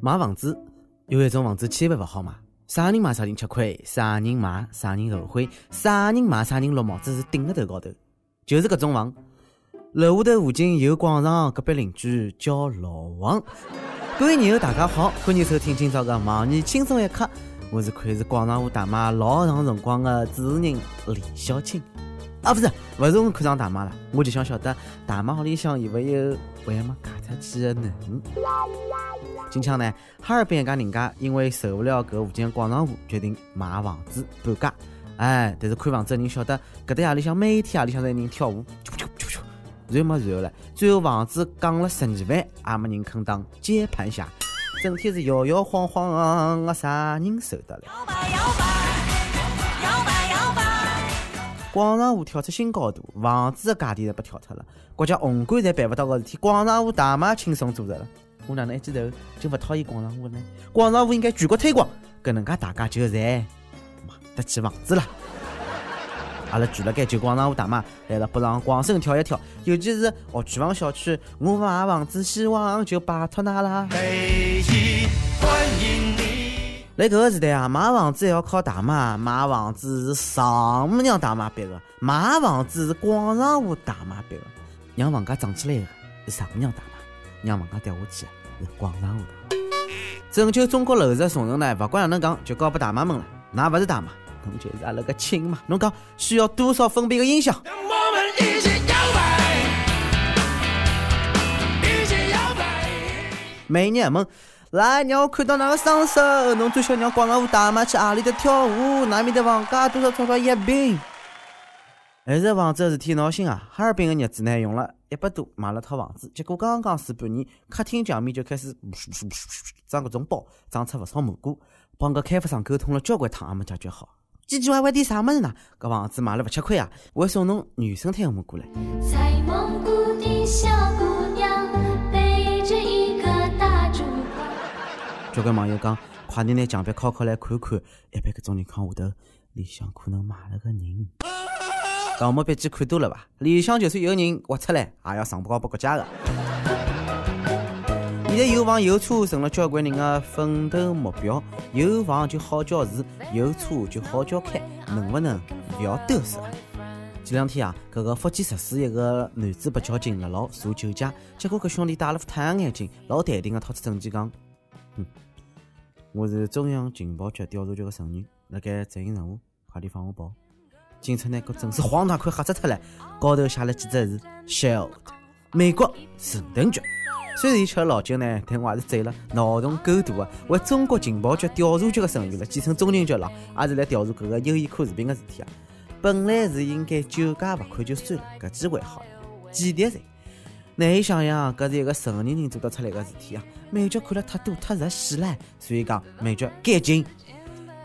买房子有一种房子千万勿好买，啥人买啥人吃亏，啥人买啥人后悔，啥人买啥人落帽子是顶个头高头，就是搿种房。楼下头附近有广场，隔壁邻居叫老王。各位朋友大家好，欢迎收听今朝个忙你轻松一刻，我是看是广场舞大妈老长辰光的主持人李小青。啊，不是，勿是我看上大妈了，我就想晓得大妈屋里向有勿有还没嫁出去的囡恩。近腔呢，哈尔滨一家人家因为受不了搿附近的广场舞，决定买房子搬家。哎，但是看房子的人晓得，搿搭夜里向每天夜里向侪有人跳舞，啾啾啾啾，然后没然后了，最后房子降了十二万，也没人肯当接盘侠，整天是摇摇晃晃，我啥人受得了？广场舞跳出新高度，房子的价钿侪被跳脱了，国家宏观侪办勿到个事体，广场舞大妈轻松做着了。我哪能一记头就勿讨厌广场舞呢？广场舞应该全国推广，搿能介大家就侪买得起房子了。阿拉住辣盖就广场舞大妈来了，北上广深跳一跳，尤其是学区房小区，我买房子希望就拜托㑚啦。北京欢迎你。在搿个时代啊，买房子还要靠大妈，买房子是丈母娘大妈逼的，买房子是广场舞大妈逼的，让房价涨起来的是丈母娘大妈，让房价掉下去是广场舞大妈。拯救中国楼市重任呢，勿管哪能讲，就交拨大妈们了。㑚勿是大妈，侬就是阿拉个亲嘛。侬讲需要多少分贝的音响？美女们。来，让我看到那个双手。侬最想让广场舞大妈去阿里的跳舞？那面的房价多少钞票一平？还是房子的事体闹心啊！哈尔滨的日子呢，用了一百多买了套房子，结果刚刚住半年，客厅墙面就开始长各种包，长出不少蘑菇。帮个开发商沟通了交关趟，也没解决好。唧唧歪歪点啥么子呢？搿房子买了勿吃亏啊！我送侬原生态的蘑菇来。交关网友讲，快点拿墙壁敲敲来看看，一般搿种情况下头，里向可能埋了个人。盗墓笔记看多了吧？里向就算有人挖出来，也要上报给国家的。现在有房有车成了交关人的奋斗目标，有房就好交住，有车就好交开，能不能不要嘚瑟？前两天啊，搿个福建石狮一个男子被交警，拦牢查酒驾，结果搿兄弟戴了副太阳眼镜，老淡定的掏出证件讲，嗯。我是中央情报局调查局的成员，辣盖执行任务，快点放我跑！警察呢，搿真是荒唐快吓死脱了，高头写了几只字：Shield，美国神盾局。虽然伊吃了老酒呢，但我还是醉了。脑洞够大啊！为中国情报局调查局的成员了，简称中情局了，也是来调查搿个优衣库视频的事体啊。本来是应该酒驾罚款就算了，搿机会好了，几滴噻！难以想象，搿是一个成年人做得出来的事体啊！美剧看了太多太入戏了，所以讲美剧改进。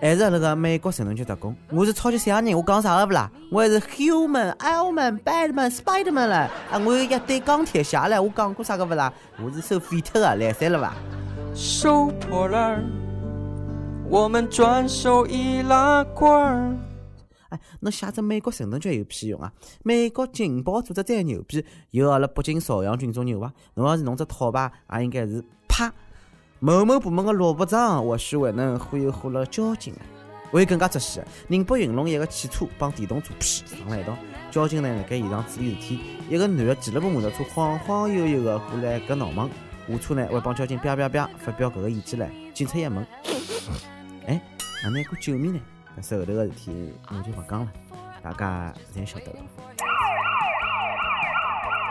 还是那个美国神盾局特工，我是超级赛亚人，我讲啥个不啦？我还是 Human、Ironman、Batman、Spiderman 了啊！我有一堆钢铁侠了，我讲过啥个不啦？我是收废特的，来塞了吧？收破烂儿，我们转手易拉罐。哎，侬写只美国神盾局有屁用啊？美国情报组织再牛逼，有阿拉北京朝阳群众牛伐？侬要是弄只套牌，也应该是啪。某某部门的萝卜章，或许还能忽悠忽了交警啊。会更加出戏，宁波云龙一个汽车帮电动车屁撞了一道，交警呢辣盖现场处理事体，一个男的骑了部摩托车晃晃悠悠的过来搿闹忙，下车呢还帮交警啪啪啪发表搿个意见唻。警察一问，哎，哪能一个救命呢？搿后头个事体我就勿讲了，大家侪晓得了。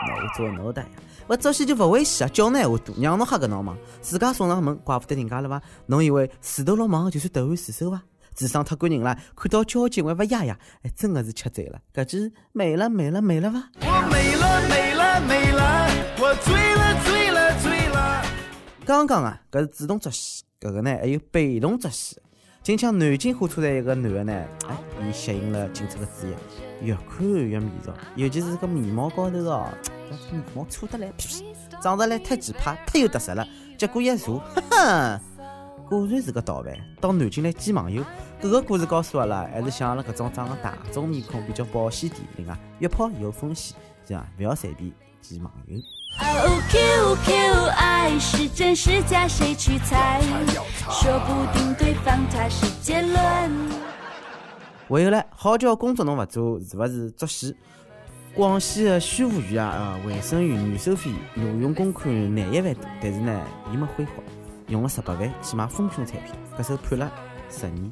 我做脑袋呀，勿做戏就勿会死啊！叫侬闲话多，让侬吓搿闹忙，自家送上门，怪不得人家了伐？侬以为自投罗网就算投案自首伐？智商太过人了，看到交警还勿压压？哎，真的是吃醉了，搿句美了美了美了伐？我美了美了美了，我醉了醉了醉了。刚刚啊，搿是主动作戏，搿个呢还有被动作戏。近腔南京火车站一个男的呢，哎，伊吸引了警察的注意，越看越迷人，尤其是个眉毛高头哦，这眉毛粗得来，长得来太奇葩，太有特色了。结果一查，哈哈，果然是个盗犯，到南京来见网友。搿个故事告诉阿拉，还是像阿拉搿种长得大众面孔比较保险点，另外约炮有风险，是吧？勿要随便见网友。是真是假，谁去猜？说不定对方他是。还有嘞，好叫工作侬勿做，是勿是作死？广西的宣武县啊，呃，卫生院女收费挪用公款廿一万多，但是呢，伊没挥霍，用了十八万去买丰胸产品，搿手判了十年。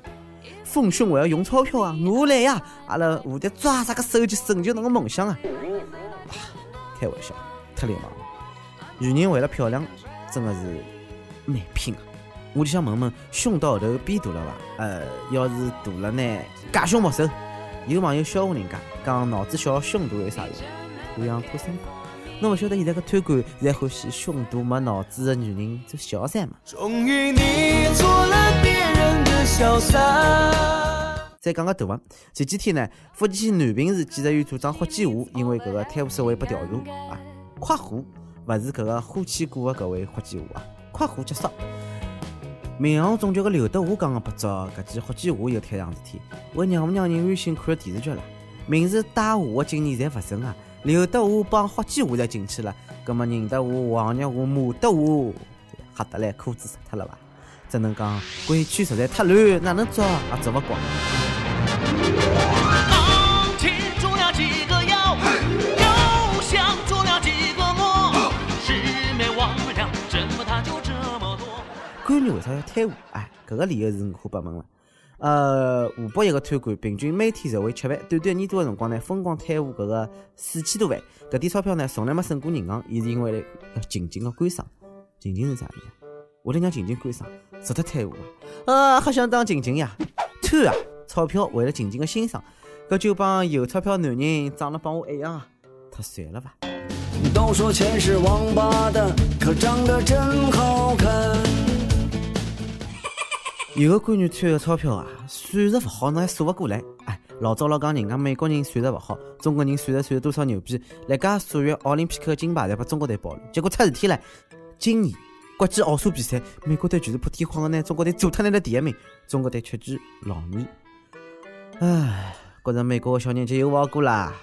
丰胸还要用钞票啊，我来呀！阿拉蝴蝶抓啥个手去成就侬个梦想啊！开玩笑，太流氓了。女人为了漂亮，真的是蛮拼啊！我就想问问，胸到后头变大了伐？呃，要是大了呢，假胸莫收。有网友笑话人家，讲脑子小胸大有啥用？图样图身高。侬勿晓得现在个贪官侪欢喜胸大没脑子的女人做小三嘛？终于你做了别人的小三。再讲个大啊！前几天呢，福建县南平市检察院组长霍建华因为搿个贪污受贿被调查啊，快活勿是搿个火气过的搿位霍建华啊，快活结束。民航总局个刘德华讲个不早，搿记霍建华又摊上事体，为让勿让人安心看电视剧了？名字带华的今年侪勿顺啊！刘德华帮霍建华侪进去了，葛末宁德华、王日华、马德华吓得来裤子湿脱了伐？只能讲规矩实在太乱，哪能抓也抓勿光。官员为啥要贪污？哎，搿个理由是五花八门了。呃，湖北一个贪官，平均每天受贿七万，短短一年多的辰光呢，疯狂贪污搿个四千多万。搿点钞票呢，从来没审过银行，伊是因为要静静的观赏。静静是啥意思？为了让静静观赏，值得贪污啊！啊，还想当静静呀？贪啊！钞票为了静静的欣赏，搿就帮有钞票男人长得帮我一样啊！太帅了吧！都说钱是王八蛋，可长得真好看。有个官员贪个钞票啊，算术勿好，侬还数勿过来。哎，老早老讲人家美国人算术勿好，中国人算着算着多少牛逼，来家数学奥林匹克金牌侪把中国队保了。结果出事体了，今年国际奥数比赛，美国队就是破天荒的拿中国队做脱拿了第一名，中国队屈居老二。唉，觉着美国的小年纪又好过啦，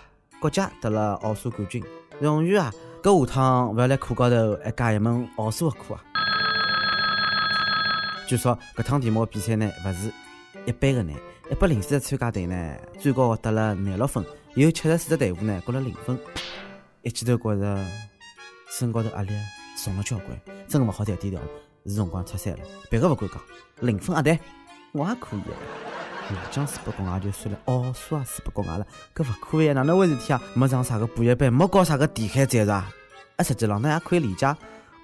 国家得了奥数冠军，荣誉啊！搿下趟勿要来课高头还加一门奥数的课啊！据说搿趟题目比赛呢，勿是一般的难，一百零四个参加队呢，最高获得了廿六分，有七十四只队伍呢，过了零分。一记头觉着身高头压力重了交关，真的勿好再低调了，是辰光出山了。别个勿敢讲，零分啊对，我也可以。麻将输不过也就算了，奥数也输不过俺了，搿勿可以，哪能回事体啊？没上啥个补习班，没搞啥个地海战术啊？啊，实际浪呢也可以理解。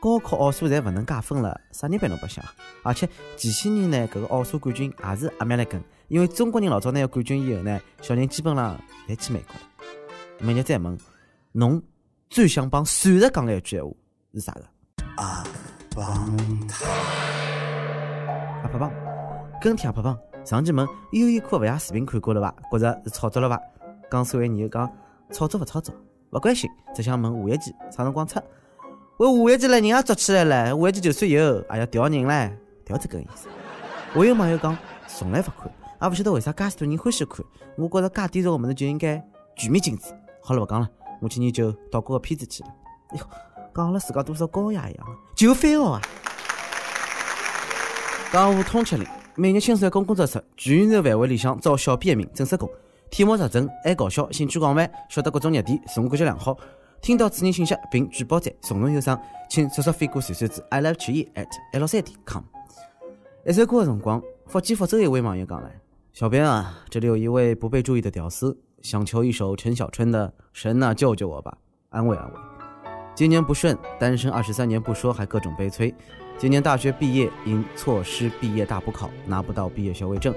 高考奥数侪勿能加分了，啥人陪侬白相？而且前些年呢，搿个奥数冠军也是阿美来跟，因为中国人老早拿个冠军以后呢，小人基本上侪去美国了。明日再问，侬最想帮算术讲的一句闲话是啥个？阿棒，阿帕棒，跟帖阿帕棒。上期问优衣库勿雅视频看过了伐？觉着是炒作了伐？讲所谓你又讲炒作勿炒作，勿关心，只想问下一期啥辰光出？我下一季了，人也做起来了，下一季就算有，还要调人嘞，调这个意思。我有网友讲从来勿看，也勿晓得为啥介许多人欢喜看。我觉着介低俗个物事就应该全面禁止。好了，勿讲了，我去研究岛国个片子去了。哎哟，讲了自家多少高雅一样，就翻哦啊！江湖通缉令，每日轻松一工工作室，全宇宙范围里向招小编一名，正式工，题目实诚，爱搞笑，兴趣广泛，晓得各种热点，自我感觉良好。听到此人信息并举报者，从容有伤，请速速飞过传传至 i love 曲艺 at l 三点 com。一首歌的辰光，福建福州一位网友讲了：“小编啊，这里有一位不被注意的屌丝，想求一首陈小春的《神啊救救我吧》，安慰安慰。今年不顺，单身二十三年不说，还各种悲催。今年大学毕业，因错失毕业大补考，拿不到毕业学位证。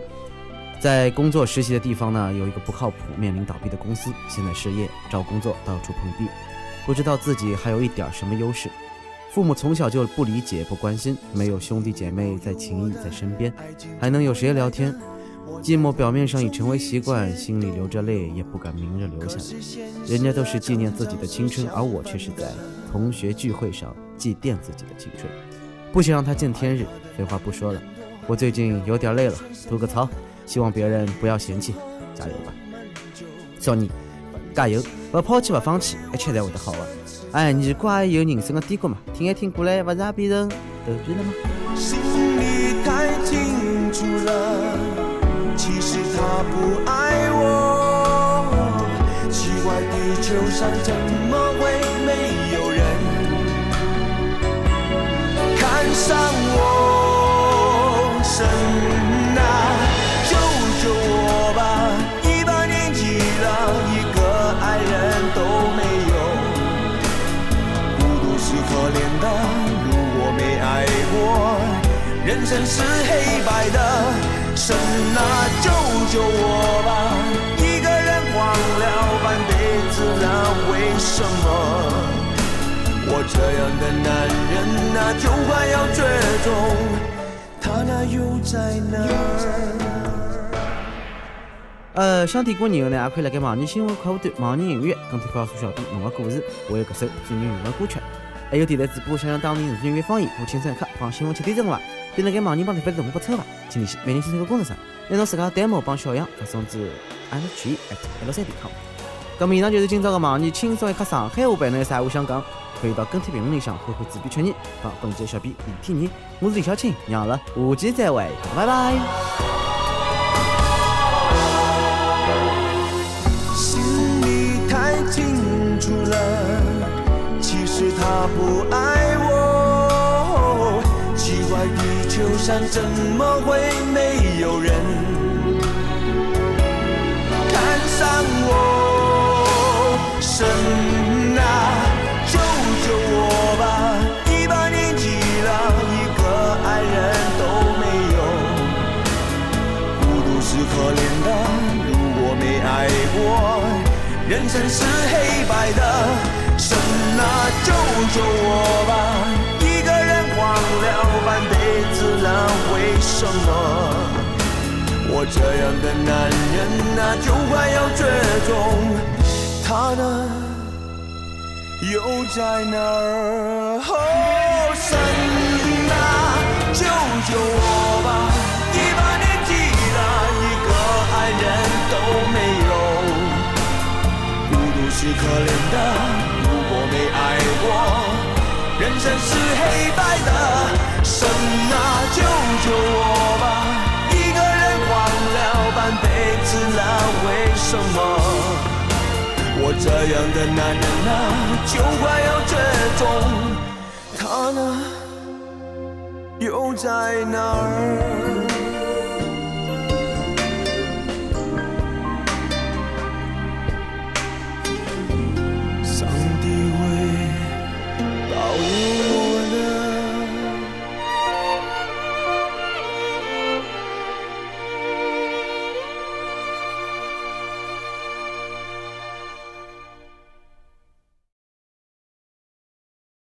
在工作实习的地方呢，有一个不靠谱、面临倒闭的公司，现在失业，找工作到处碰壁。”不知道自己还有一点什么优势，父母从小就不理解、不关心，没有兄弟姐妹在情谊在身边，还能有谁聊天？寂寞表面上已成为习惯，心里流着泪也不敢明着流下来。人家都是纪念自己的青春，而我却是在同学聚会上祭奠自己的青春，不想让他见天日。废话不说了，我最近有点累了，吐个槽，希望别人不要嫌弃，加油吧，少你。加油，勿抛弃，勿放弃，一切侪会得好的。哎，你怪有人生的低谷嘛，听一听过来，不是也变成逗比了吗？心里太清楚了，其实他不爱我。奇怪，地球上怎么会没有人看上我？人生是黑白的。神啊，救救我吧！一个人荒了半辈子了，为什么？我这样的男人啊，就快要绝种，他那又在哪儿？呃，想点歌以后呢，也可以来盖网易新闻客户端、网易音乐跟帖告诉小编侬的故事，为搿首最热门的歌曲。还有电台主播想让当地人音乐方言播轻松一刻，帮新闻七点钟伐？并辣盖网易帮特别的同步不抽伐？请联系每年新闻工作室，拿侬自家 demo 帮小样发送至 n g at l 三点 com。咁么以上就是今朝的网易轻松一刻上海话版，侬有啥话想讲？可以到跟帖评论里向回回主编确认，帮本期的小编李天然，我是李小青，让阿拉下期再会，拜拜。心里太清楚了，其实他不爱地球上怎么会没有人看上我？神啊，救救我吧！一把年纪了，一个爱人都没有。孤独是可怜的，如果没爱过，人生是黑白的。神啊，救救我吧！什么？我这样的男人啊，就快要绝种，他呢？又在哪儿？哦，神啊，救救我吧！一把年纪了，一个爱人都没有，孤独是可怜的。如果没爱过，人生是黑白的。神啊，救救我吧！一个人晃了半辈子了，为什么？我这样的男人啊，就快要绝种，他呢，又在哪儿？